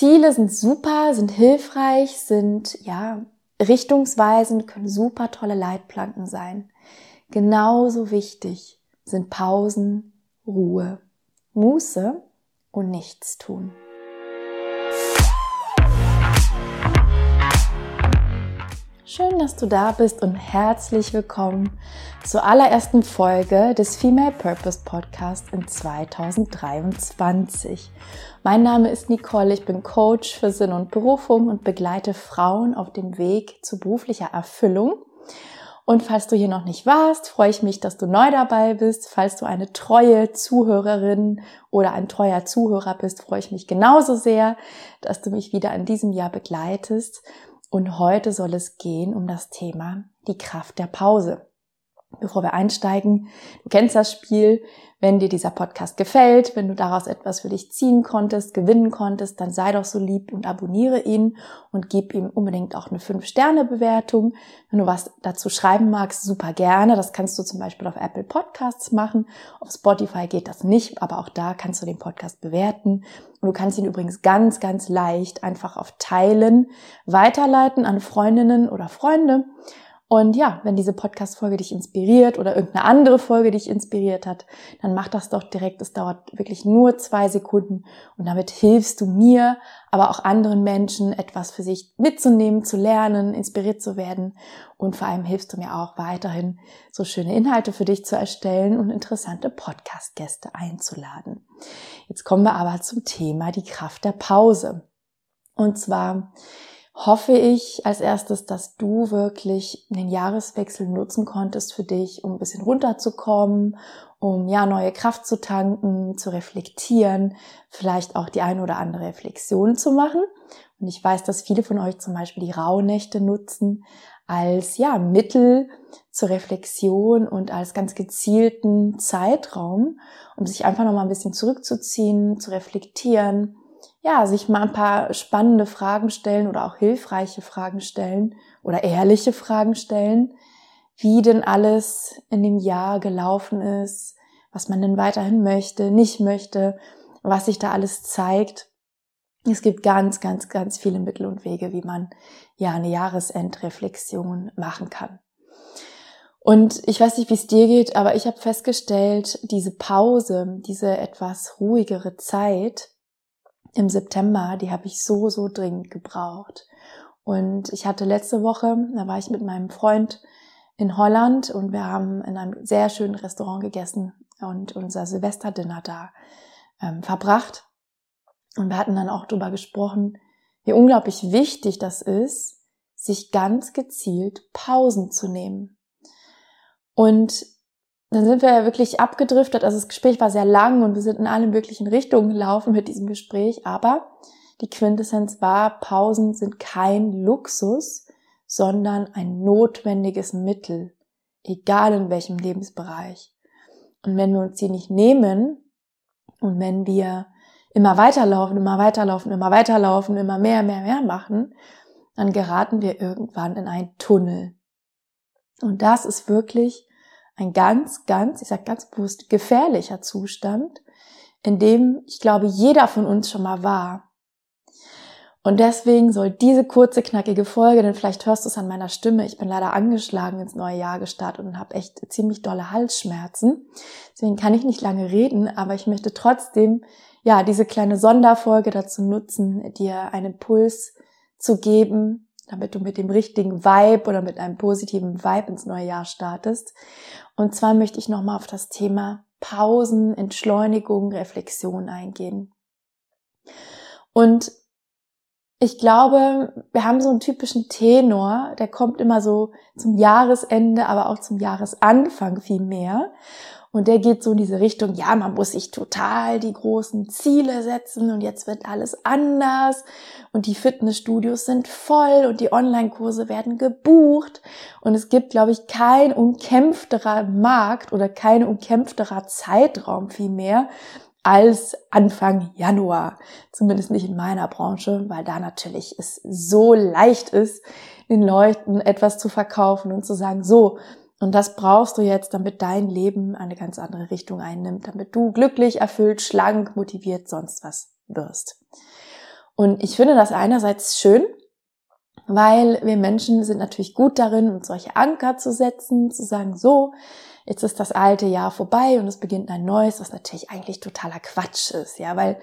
Ziele sind super, sind hilfreich, sind ja richtungsweisend, können super tolle Leitplanken sein. Genauso wichtig sind Pausen, Ruhe, Muße und Nichtstun. Schön, dass du da bist und herzlich willkommen zur allerersten Folge des Female Purpose Podcast in 2023. Mein Name ist Nicole, ich bin Coach für Sinn und Berufung und begleite Frauen auf dem Weg zu beruflicher Erfüllung. Und falls du hier noch nicht warst, freue ich mich, dass du neu dabei bist. Falls du eine treue Zuhörerin oder ein treuer Zuhörer bist, freue ich mich genauso sehr, dass du mich wieder in diesem Jahr begleitest. Und heute soll es gehen um das Thema die Kraft der Pause. Bevor wir einsteigen, du kennst das Spiel, wenn dir dieser Podcast gefällt, wenn du daraus etwas für dich ziehen konntest, gewinnen konntest, dann sei doch so lieb und abonniere ihn und gib ihm unbedingt auch eine 5-Sterne-Bewertung. Wenn du was dazu schreiben magst, super gerne. Das kannst du zum Beispiel auf Apple Podcasts machen. Auf Spotify geht das nicht, aber auch da kannst du den Podcast bewerten. Und du kannst ihn übrigens ganz, ganz leicht einfach auf Teilen weiterleiten an Freundinnen oder Freunde. Und ja, wenn diese Podcast-Folge dich inspiriert oder irgendeine andere Folge dich inspiriert hat, dann mach das doch direkt. Es dauert wirklich nur zwei Sekunden und damit hilfst du mir, aber auch anderen Menschen, etwas für sich mitzunehmen, zu lernen, inspiriert zu werden. Und vor allem hilfst du mir auch weiterhin, so schöne Inhalte für dich zu erstellen und interessante Podcast-Gäste einzuladen. Jetzt kommen wir aber zum Thema die Kraft der Pause. Und zwar hoffe ich als erstes, dass du wirklich den Jahreswechsel nutzen konntest für dich, um ein bisschen runterzukommen, um ja neue Kraft zu tanken, zu reflektieren, vielleicht auch die eine oder andere Reflexion zu machen. Und ich weiß, dass viele von euch zum Beispiel die Rauhnächte nutzen als ja Mittel zur Reflexion und als ganz gezielten Zeitraum, um sich einfach noch mal ein bisschen zurückzuziehen, zu reflektieren, ja, sich mal ein paar spannende Fragen stellen oder auch hilfreiche Fragen stellen oder ehrliche Fragen stellen, wie denn alles in dem Jahr gelaufen ist, was man denn weiterhin möchte, nicht möchte, was sich da alles zeigt. Es gibt ganz, ganz, ganz viele Mittel und Wege, wie man ja eine Jahresendreflexion machen kann. Und ich weiß nicht, wie es dir geht, aber ich habe festgestellt, diese Pause, diese etwas ruhigere Zeit, im September, die habe ich so, so dringend gebraucht. Und ich hatte letzte Woche, da war ich mit meinem Freund in Holland und wir haben in einem sehr schönen Restaurant gegessen und unser Silvesterdinner da ähm, verbracht. Und wir hatten dann auch darüber gesprochen, wie unglaublich wichtig das ist, sich ganz gezielt Pausen zu nehmen. Und dann sind wir ja wirklich abgedriftet. Also das Gespräch war sehr lang und wir sind in alle möglichen Richtungen gelaufen mit diesem Gespräch. Aber die Quintessenz war, Pausen sind kein Luxus, sondern ein notwendiges Mittel, egal in welchem Lebensbereich. Und wenn wir uns die nicht nehmen und wenn wir immer weiterlaufen, immer weiterlaufen, immer weiterlaufen, immer mehr, mehr, mehr machen, dann geraten wir irgendwann in einen Tunnel. Und das ist wirklich ein ganz, ganz, ich sage ganz bewusst, gefährlicher Zustand, in dem ich glaube, jeder von uns schon mal war. Und deswegen soll diese kurze, knackige Folge, denn vielleicht hörst du es an meiner Stimme, ich bin leider angeschlagen ins neue Jahr gestartet und habe echt ziemlich dolle Halsschmerzen. Deswegen kann ich nicht lange reden, aber ich möchte trotzdem, ja, diese kleine Sonderfolge dazu nutzen, dir einen Puls zu geben, damit du mit dem richtigen Vibe oder mit einem positiven Vibe ins neue Jahr startest. Und zwar möchte ich nochmal auf das Thema Pausen, Entschleunigung, Reflexion eingehen. Und ich glaube, wir haben so einen typischen Tenor, der kommt immer so zum Jahresende, aber auch zum Jahresanfang viel mehr. Und der geht so in diese Richtung, ja, man muss sich total die großen Ziele setzen und jetzt wird alles anders und die Fitnessstudios sind voll und die Online-Kurse werden gebucht und es gibt, glaube ich, kein umkämpfterer Markt oder kein umkämpfterer Zeitraum vielmehr als Anfang Januar. Zumindest nicht in meiner Branche, weil da natürlich es so leicht ist, den Leuten etwas zu verkaufen und zu sagen, so, und das brauchst du jetzt, damit dein Leben eine ganz andere Richtung einnimmt, damit du glücklich, erfüllt, schlank, motiviert, sonst was wirst. Und ich finde das einerseits schön, weil wir Menschen sind natürlich gut darin, uns solche Anker zu setzen, zu sagen, so, jetzt ist das alte Jahr vorbei und es beginnt ein neues, was natürlich eigentlich totaler Quatsch ist, ja, weil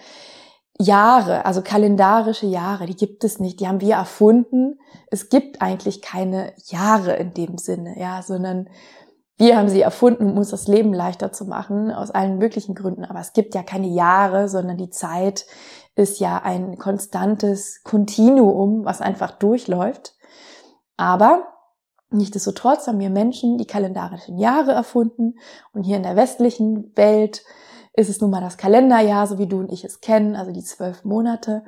Jahre, also kalendarische Jahre, die gibt es nicht, die haben wir erfunden. Es gibt eigentlich keine Jahre in dem Sinne, ja, sondern wir haben sie erfunden, um uns das Leben leichter zu machen, aus allen möglichen Gründen. Aber es gibt ja keine Jahre, sondern die Zeit ist ja ein konstantes Kontinuum, was einfach durchläuft. Aber nichtsdestotrotz haben wir Menschen die kalendarischen Jahre erfunden und hier in der westlichen Welt ist es nun mal das Kalenderjahr, so wie du und ich es kennen, also die zwölf Monate.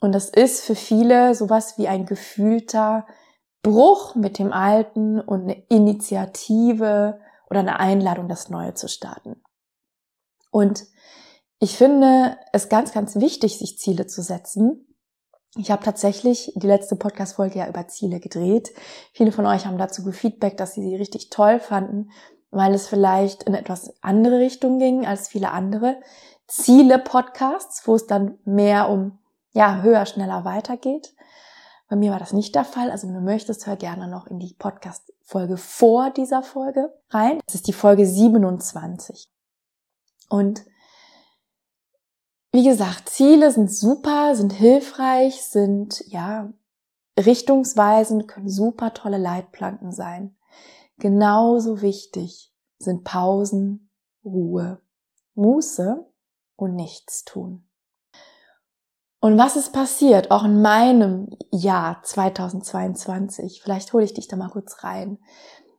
Und das ist für viele sowas wie ein gefühlter Bruch mit dem Alten und eine Initiative oder eine Einladung, das Neue zu starten. Und ich finde es ganz, ganz wichtig, sich Ziele zu setzen. Ich habe tatsächlich die letzte Podcast-Folge ja über Ziele gedreht. Viele von euch haben dazu gefeedback, dass sie sie richtig toll fanden, weil es vielleicht in etwas andere Richtung ging als viele andere Ziele-Podcasts, wo es dann mehr um ja höher, schneller weitergeht. Bei mir war das nicht der Fall. Also wenn du möchtest, hör gerne noch in die Podcast-Folge vor dieser Folge rein. Das ist die Folge 27. Und wie gesagt, Ziele sind super, sind hilfreich, sind ja richtungsweisend, können super tolle Leitplanken sein. Genauso wichtig sind Pausen, Ruhe, Muße und Nichtstun. Und was ist passiert, auch in meinem Jahr 2022? Vielleicht hole ich dich da mal kurz rein.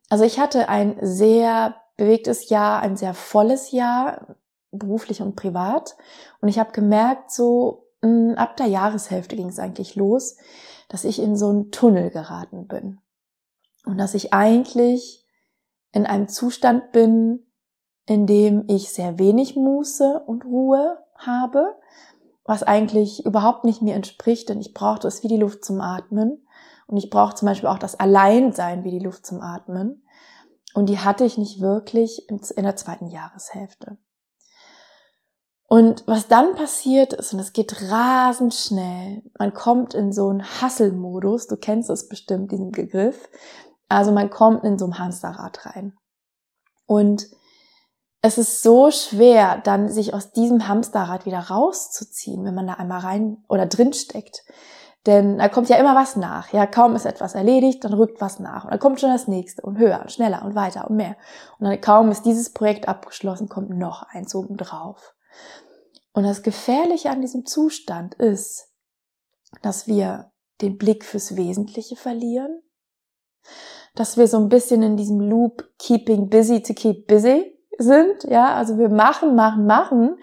Also ich hatte ein sehr bewegtes Jahr, ein sehr volles Jahr beruflich und privat. Und ich habe gemerkt, so hm, ab der Jahreshälfte ging es eigentlich los, dass ich in so einen Tunnel geraten bin. Und dass ich eigentlich in einem Zustand bin, in dem ich sehr wenig Muße und Ruhe habe, was eigentlich überhaupt nicht mir entspricht, denn ich brauchte es wie die Luft zum Atmen. Und ich brauche zum Beispiel auch das Alleinsein wie die Luft zum Atmen. Und die hatte ich nicht wirklich in der zweiten Jahreshälfte. Und was dann passiert ist, und es geht rasend schnell, man kommt in so einen Hasselmodus, du kennst es bestimmt, diesen Begriff. Also man kommt in so ein Hamsterrad rein. Und es ist so schwer, dann sich aus diesem Hamsterrad wieder rauszuziehen, wenn man da einmal rein oder drin steckt. Denn da kommt ja immer was nach. Ja, kaum ist etwas erledigt, dann rückt was nach. Und dann kommt schon das nächste und höher und schneller und weiter und mehr. Und dann kaum ist dieses Projekt abgeschlossen, kommt noch eins oben drauf. Und das Gefährliche an diesem Zustand ist, dass wir den Blick fürs Wesentliche verlieren, dass wir so ein bisschen in diesem Loop keeping busy to keep busy sind, ja, also wir machen, machen, machen,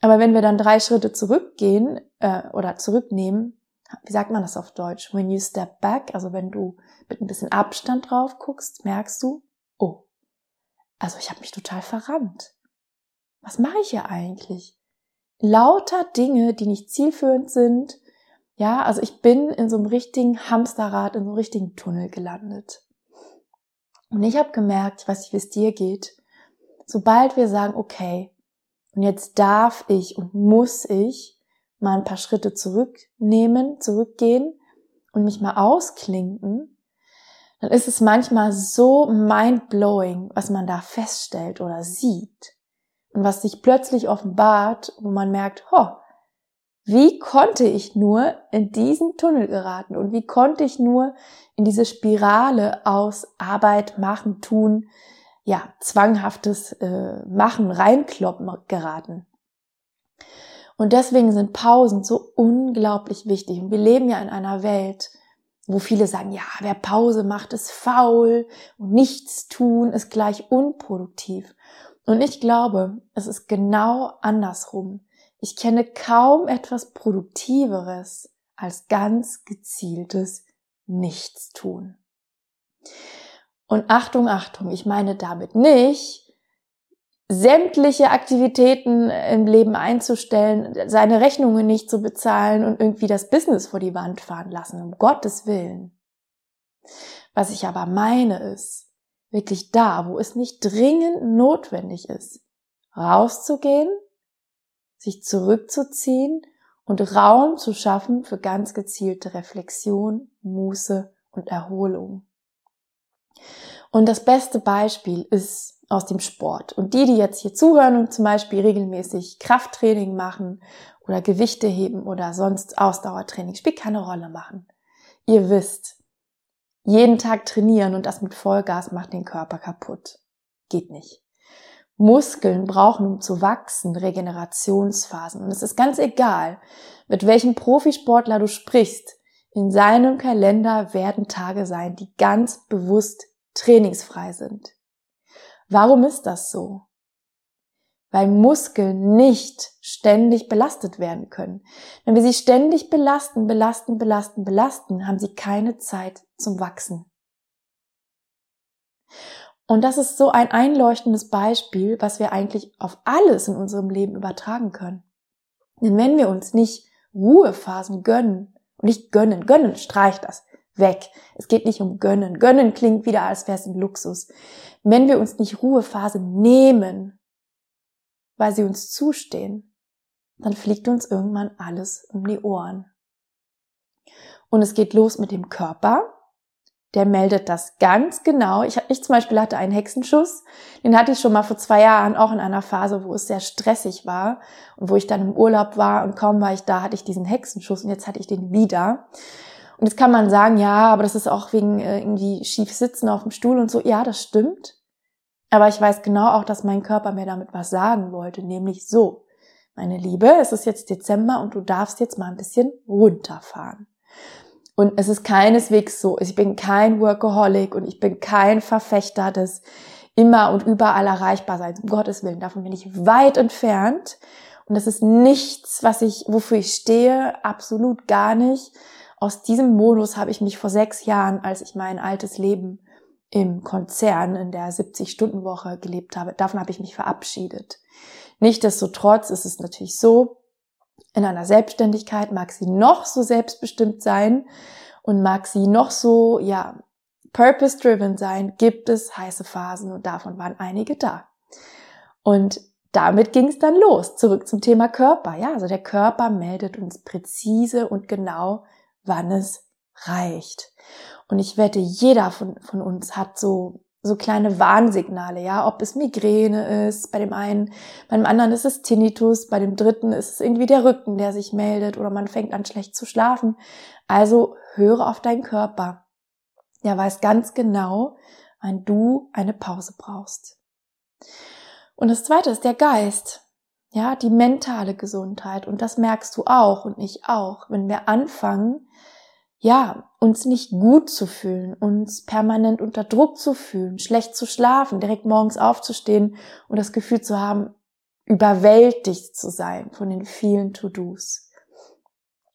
aber wenn wir dann drei Schritte zurückgehen äh, oder zurücknehmen, wie sagt man das auf Deutsch? When you step back, also wenn du mit ein bisschen Abstand drauf guckst, merkst du, oh, also ich habe mich total verrannt. Was mache ich hier eigentlich? lauter Dinge, die nicht zielführend sind. Ja, also ich bin in so einem richtigen Hamsterrad, in so einem richtigen Tunnel gelandet. Und ich habe gemerkt, ich weiß nicht, wie es dir geht, sobald wir sagen, okay, und jetzt darf ich und muss ich mal ein paar Schritte zurücknehmen, zurückgehen und mich mal ausklinken, dann ist es manchmal so mind-blowing, was man da feststellt oder sieht und was sich plötzlich offenbart, wo man merkt, ho, wie konnte ich nur in diesen Tunnel geraten und wie konnte ich nur in diese Spirale aus Arbeit, Machen, Tun, ja, zwanghaftes äh, Machen, reinkloppen geraten. Und deswegen sind Pausen so unglaublich wichtig. Und wir leben ja in einer Welt, wo viele sagen, ja, wer Pause macht, ist faul und nichts tun ist gleich unproduktiv. Und ich glaube, es ist genau andersrum. Ich kenne kaum etwas Produktiveres als ganz gezieltes Nichtstun. Und Achtung, Achtung, ich meine damit nicht, sämtliche Aktivitäten im Leben einzustellen, seine Rechnungen nicht zu bezahlen und irgendwie das Business vor die Wand fahren lassen, um Gottes Willen. Was ich aber meine ist, wirklich da, wo es nicht dringend notwendig ist, rauszugehen, sich zurückzuziehen und Raum zu schaffen für ganz gezielte Reflexion, Muße und Erholung. Und das beste Beispiel ist aus dem Sport. Und die, die jetzt hier zuhören und zum Beispiel regelmäßig Krafttraining machen oder Gewichte heben oder sonst Ausdauertraining, spielt keine Rolle machen. Ihr wisst, jeden Tag trainieren und das mit Vollgas macht den Körper kaputt. Geht nicht. Muskeln brauchen, um zu wachsen, Regenerationsphasen. Und es ist ganz egal, mit welchem Profisportler du sprichst. In seinem Kalender werden Tage sein, die ganz bewusst trainingsfrei sind. Warum ist das so? Weil Muskeln nicht ständig belastet werden können. Wenn wir sie ständig belasten, belasten, belasten, belasten, haben sie keine Zeit zum Wachsen. Und das ist so ein einleuchtendes Beispiel, was wir eigentlich auf alles in unserem Leben übertragen können. Denn wenn wir uns nicht Ruhephasen gönnen, nicht gönnen, gönnen streicht das weg. Es geht nicht um gönnen. Gönnen klingt wieder, als wäre es ein Luxus. Wenn wir uns nicht Ruhephasen nehmen, weil sie uns zustehen, dann fliegt uns irgendwann alles um die Ohren. Und es geht los mit dem Körper, der meldet das ganz genau. Ich, ich zum Beispiel hatte einen Hexenschuss, den hatte ich schon mal vor zwei Jahren, auch in einer Phase, wo es sehr stressig war und wo ich dann im Urlaub war und kaum war ich da, hatte ich diesen Hexenschuss und jetzt hatte ich den wieder. Und jetzt kann man sagen, ja, aber das ist auch wegen äh, irgendwie schief sitzen auf dem Stuhl und so. Ja, das stimmt. Aber ich weiß genau auch, dass mein Körper mir damit was sagen wollte, nämlich so. Meine Liebe, es ist jetzt Dezember und du darfst jetzt mal ein bisschen runterfahren. Und es ist keineswegs so. Ich bin kein Workaholic und ich bin kein Verfechter des immer und überall erreichbar sein. Um Gottes Willen, davon bin ich weit entfernt. Und das ist nichts, was ich, wofür ich stehe, absolut gar nicht. Aus diesem Modus habe ich mich vor sechs Jahren, als ich mein altes Leben im Konzern in der 70-Stunden-Woche gelebt habe, davon habe ich mich verabschiedet. Nichtsdestotrotz ist es natürlich so, in einer Selbstständigkeit mag sie noch so selbstbestimmt sein und mag sie noch so, ja, purpose-driven sein, gibt es heiße Phasen und davon waren einige da. Und damit ging es dann los. Zurück zum Thema Körper. Ja, also der Körper meldet uns präzise und genau, wann es reicht. Und ich wette, jeder von, von uns hat so so kleine Warnsignale, ja, ob es Migräne ist, bei dem einen, beim anderen ist es Tinnitus, bei dem dritten ist es irgendwie der Rücken, der sich meldet oder man fängt an schlecht zu schlafen. Also höre auf deinen Körper. Der weiß ganz genau, wann du eine Pause brauchst. Und das zweite ist der Geist. Ja, die mentale Gesundheit. Und das merkst du auch und ich auch, wenn wir anfangen, ja, uns nicht gut zu fühlen, uns permanent unter Druck zu fühlen, schlecht zu schlafen, direkt morgens aufzustehen und das Gefühl zu haben, überwältigt zu sein von den vielen To-Dos.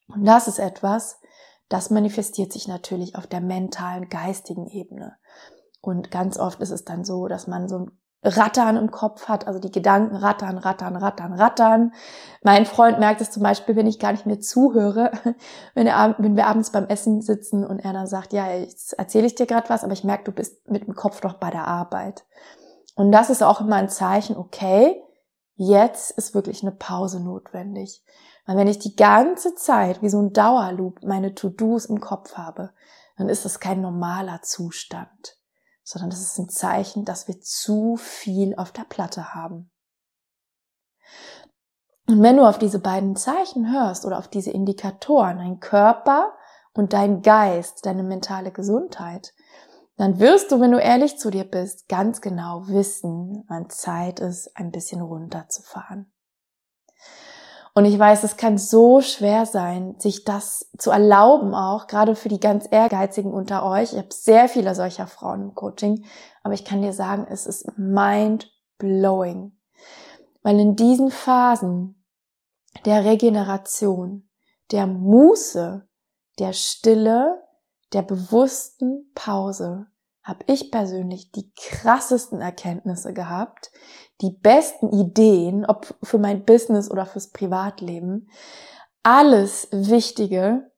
Und das ist etwas, das manifestiert sich natürlich auf der mentalen, geistigen Ebene. Und ganz oft ist es dann so, dass man so ein Rattern im Kopf hat, also die Gedanken rattern, rattern, rattern, rattern. Mein Freund merkt es zum Beispiel, wenn ich gar nicht mehr zuhöre, wenn, er, wenn wir abends beim Essen sitzen und er dann sagt, ja, jetzt erzähle ich dir gerade was, aber ich merke, du bist mit dem Kopf doch bei der Arbeit. Und das ist auch immer ein Zeichen, okay, jetzt ist wirklich eine Pause notwendig. Weil wenn ich die ganze Zeit wie so ein Dauerloop meine To-Dos im Kopf habe, dann ist das kein normaler Zustand sondern das ist ein Zeichen, dass wir zu viel auf der Platte haben. Und wenn du auf diese beiden Zeichen hörst oder auf diese Indikatoren, dein Körper und dein Geist, deine mentale Gesundheit, dann wirst du, wenn du ehrlich zu dir bist, ganz genau wissen, wann Zeit ist, ein bisschen runterzufahren. Und ich weiß, es kann so schwer sein, sich das zu erlauben auch, gerade für die ganz Ehrgeizigen unter euch. Ich habe sehr viele solcher Frauen im Coaching, aber ich kann dir sagen, es ist mind blowing. Weil in diesen Phasen der Regeneration, der Muße, der Stille, der bewussten Pause habe ich persönlich die krassesten Erkenntnisse gehabt, die besten Ideen, ob für mein Business oder fürs Privatleben. Alles Wichtige,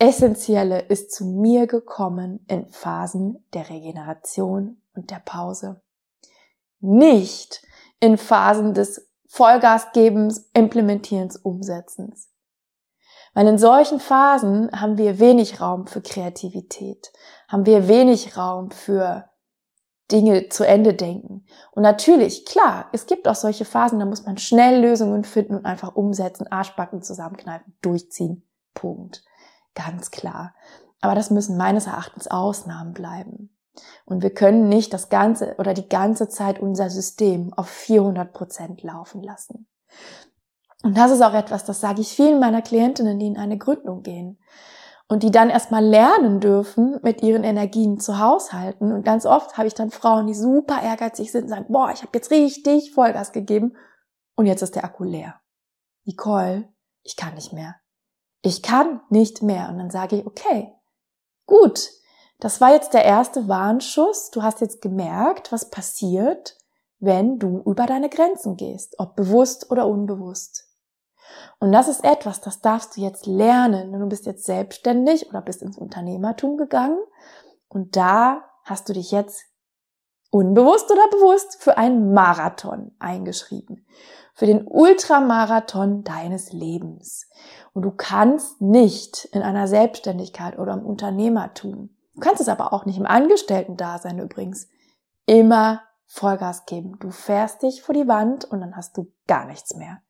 Essentielle ist zu mir gekommen in Phasen der Regeneration und der Pause. Nicht in Phasen des Vollgasgebens, Implementierens, Umsetzens. Weil in solchen Phasen haben wir wenig Raum für Kreativität, haben wir wenig Raum für Dinge zu Ende denken. Und natürlich, klar, es gibt auch solche Phasen, da muss man schnell Lösungen finden und einfach umsetzen, Arschbacken zusammenkneifen, durchziehen. Punkt. Ganz klar. Aber das müssen meines Erachtens Ausnahmen bleiben. Und wir können nicht das ganze oder die ganze Zeit unser System auf 400 Prozent laufen lassen. Und das ist auch etwas, das sage ich vielen meiner Klientinnen, die in eine Gründung gehen und die dann erstmal lernen dürfen, mit ihren Energien zu haushalten. Und ganz oft habe ich dann Frauen, die super ehrgeizig sind und sagen, boah, ich habe jetzt richtig Vollgas gegeben und jetzt ist der Akku leer. Nicole, ich kann nicht mehr. Ich kann nicht mehr. Und dann sage ich, okay, gut, das war jetzt der erste Warnschuss. Du hast jetzt gemerkt, was passiert, wenn du über deine Grenzen gehst, ob bewusst oder unbewusst. Und das ist etwas, das darfst du jetzt lernen. Du bist jetzt selbstständig oder bist ins Unternehmertum gegangen und da hast du dich jetzt unbewusst oder bewusst für einen Marathon eingeschrieben. Für den Ultramarathon deines Lebens. Und du kannst nicht in einer Selbstständigkeit oder im Unternehmertum, du kannst es aber auch nicht im Angestellten-Dasein übrigens, immer Vollgas geben. Du fährst dich vor die Wand und dann hast du gar nichts mehr.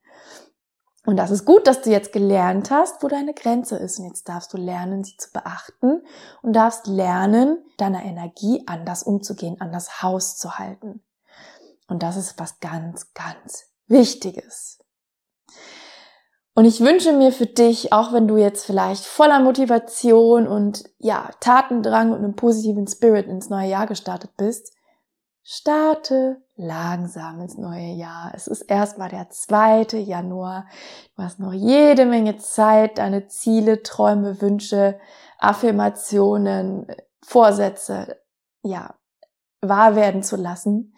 Und das ist gut, dass du jetzt gelernt hast, wo deine Grenze ist. Und jetzt darfst du lernen, sie zu beachten und darfst lernen, deiner Energie anders umzugehen, anders Haus zu halten. Und das ist was ganz, ganz Wichtiges. Und ich wünsche mir für dich, auch wenn du jetzt vielleicht voller Motivation und ja, Tatendrang und einem positiven Spirit ins neue Jahr gestartet bist, Starte langsam ins neue Jahr. Es ist erstmal der 2. Januar. Du hast noch jede Menge Zeit, deine Ziele, Träume, Wünsche, Affirmationen, Vorsätze, ja, wahr werden zu lassen.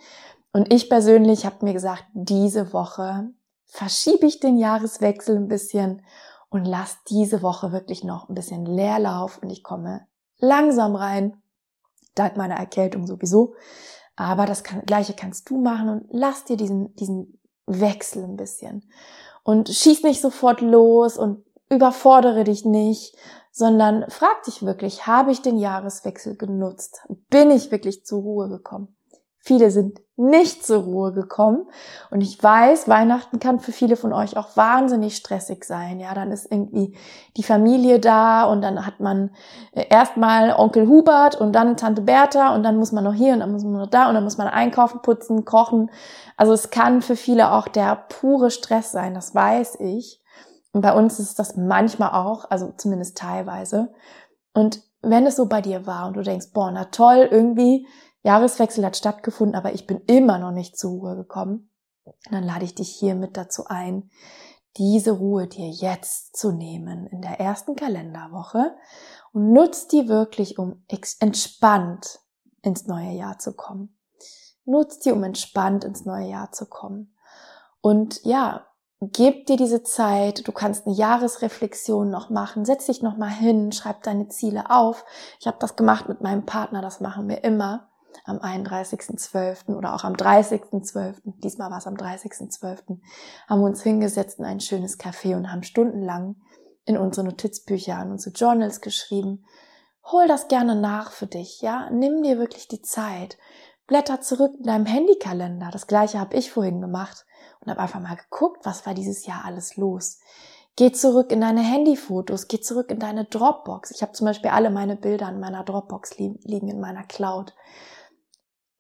Und ich persönlich habe mir gesagt, diese Woche verschiebe ich den Jahreswechsel ein bisschen und lass diese Woche wirklich noch ein bisschen Leerlauf und ich komme langsam rein, dank meiner Erkältung sowieso. Aber das kann, Gleiche kannst du machen und lass dir diesen, diesen Wechsel ein bisschen. Und schieß nicht sofort los und überfordere dich nicht, sondern frag dich wirklich, habe ich den Jahreswechsel genutzt? Bin ich wirklich zur Ruhe gekommen? Viele sind nicht zur Ruhe gekommen. Und ich weiß, Weihnachten kann für viele von euch auch wahnsinnig stressig sein. Ja, dann ist irgendwie die Familie da und dann hat man äh, erstmal Onkel Hubert und dann Tante Bertha und dann muss man noch hier und dann muss man noch da und dann muss man einkaufen, putzen, kochen. Also es kann für viele auch der pure Stress sein. Das weiß ich. Und bei uns ist das manchmal auch, also zumindest teilweise. Und wenn es so bei dir war und du denkst, boah, na toll, irgendwie Jahreswechsel hat stattgefunden, aber ich bin immer noch nicht zur Ruhe gekommen. dann lade ich dich hiermit dazu ein, diese Ruhe dir jetzt zu nehmen in der ersten Kalenderwoche und nutzt die wirklich, um entspannt ins neue Jahr zu kommen. Nutzt die, um entspannt ins neue Jahr zu kommen. Und ja, gib dir diese Zeit. Du kannst eine Jahresreflexion noch machen. Setz dich noch mal hin, schreib deine Ziele auf. Ich habe das gemacht mit meinem Partner, das machen wir immer am 31.12. oder auch am 30.12., diesmal war es am 30.12., haben wir uns hingesetzt in ein schönes Café und haben stundenlang in unsere Notizbücher, an unsere Journals geschrieben. Hol das gerne nach für dich, ja? Nimm dir wirklich die Zeit. Blätter zurück in deinem Handykalender. Das gleiche habe ich vorhin gemacht und habe einfach mal geguckt, was war dieses Jahr alles los. Geh zurück in deine Handyfotos, geh zurück in deine Dropbox. Ich habe zum Beispiel alle meine Bilder in meiner Dropbox liegen in meiner Cloud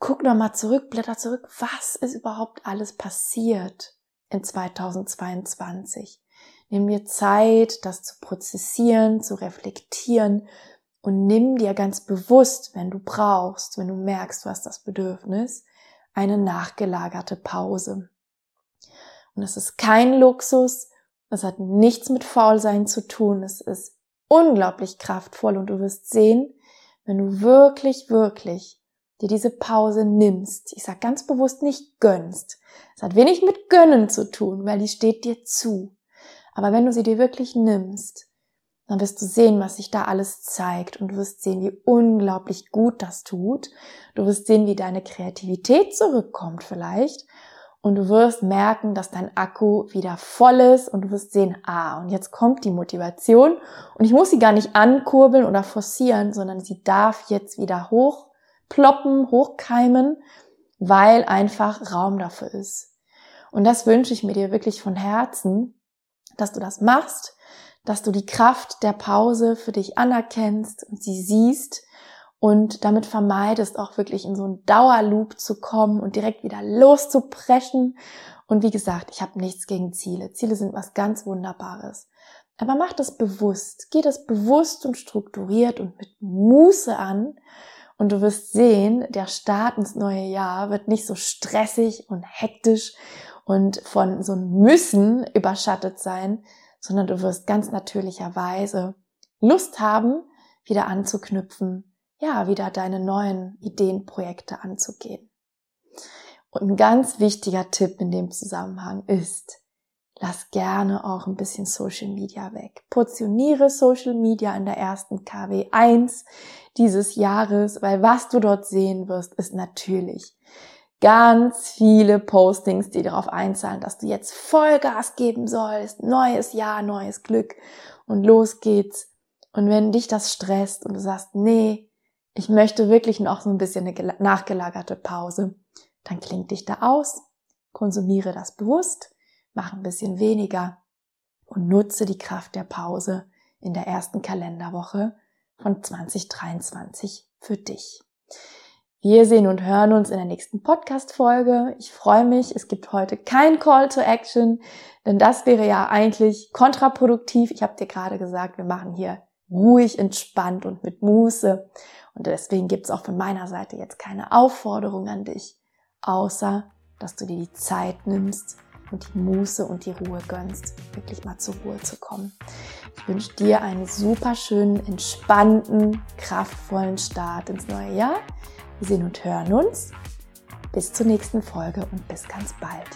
guck noch mal zurück, blätter zurück, was ist überhaupt alles passiert in 2022? Nimm dir Zeit, das zu prozessieren, zu reflektieren und nimm dir ganz bewusst, wenn du brauchst, wenn du merkst, du hast das Bedürfnis, eine nachgelagerte Pause. Und es ist kein Luxus, es hat nichts mit Faulsein zu tun, es ist unglaublich kraftvoll und du wirst sehen, wenn du wirklich, wirklich dir diese Pause nimmst, ich sag ganz bewusst nicht gönnst. Es hat wenig mit gönnen zu tun, weil die steht dir zu. Aber wenn du sie dir wirklich nimmst, dann wirst du sehen, was sich da alles zeigt und du wirst sehen, wie unglaublich gut das tut. Du wirst sehen, wie deine Kreativität zurückkommt vielleicht und du wirst merken, dass dein Akku wieder voll ist und du wirst sehen, ah, und jetzt kommt die Motivation und ich muss sie gar nicht ankurbeln oder forcieren, sondern sie darf jetzt wieder hochploppen, hochkeimen, weil einfach Raum dafür ist. Und das wünsche ich mir dir wirklich von Herzen, dass du das machst, dass du die Kraft der Pause für dich anerkennst und sie siehst und damit vermeidest, auch wirklich in so einen Dauerloop zu kommen und direkt wieder loszupreschen. Und wie gesagt, ich habe nichts gegen Ziele. Ziele sind was ganz Wunderbares. Aber mach das bewusst. Geh das bewusst und strukturiert und mit Muße an. Und du wirst sehen, der Start ins neue Jahr wird nicht so stressig und hektisch und von so einem Müssen überschattet sein, sondern du wirst ganz natürlicherweise Lust haben, wieder anzuknüpfen ja, wieder deine neuen Ideen, Projekte anzugehen. Und ein ganz wichtiger Tipp in dem Zusammenhang ist, lass gerne auch ein bisschen Social Media weg. Portioniere Social Media in der ersten KW 1 dieses Jahres, weil was du dort sehen wirst, ist natürlich ganz viele Postings, die darauf einzahlen, dass du jetzt Vollgas geben sollst, neues Jahr, neues Glück und los geht's. Und wenn dich das stresst und du sagst, nee, ich möchte wirklich noch so ein bisschen eine nachgelagerte Pause, dann klingt dich da aus, konsumiere das bewusst, mach ein bisschen weniger und nutze die Kraft der Pause in der ersten Kalenderwoche von 2023 für dich. Wir sehen und hören uns in der nächsten Podcast-Folge. Ich freue mich. Es gibt heute kein Call to Action, denn das wäre ja eigentlich kontraproduktiv. Ich habe dir gerade gesagt, wir machen hier ruhig, entspannt und mit Muße. Und deswegen gibt es auch von meiner Seite jetzt keine Aufforderung an dich, außer dass du dir die Zeit nimmst und die Muße und die Ruhe gönnst, wirklich mal zur Ruhe zu kommen. Ich wünsche dir einen super schönen, entspannten, kraftvollen Start ins neue Jahr. Wir sehen und hören uns. Bis zur nächsten Folge und bis ganz bald.